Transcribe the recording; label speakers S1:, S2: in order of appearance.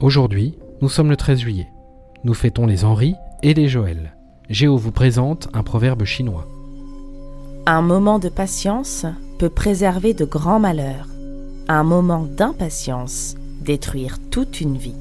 S1: Aujourd'hui, nous sommes le 13 juillet. Nous fêtons les Henri et les Joël. Géo vous présente un proverbe chinois.
S2: Un moment de patience peut préserver de grands malheurs. Un moment d'impatience détruire toute une vie.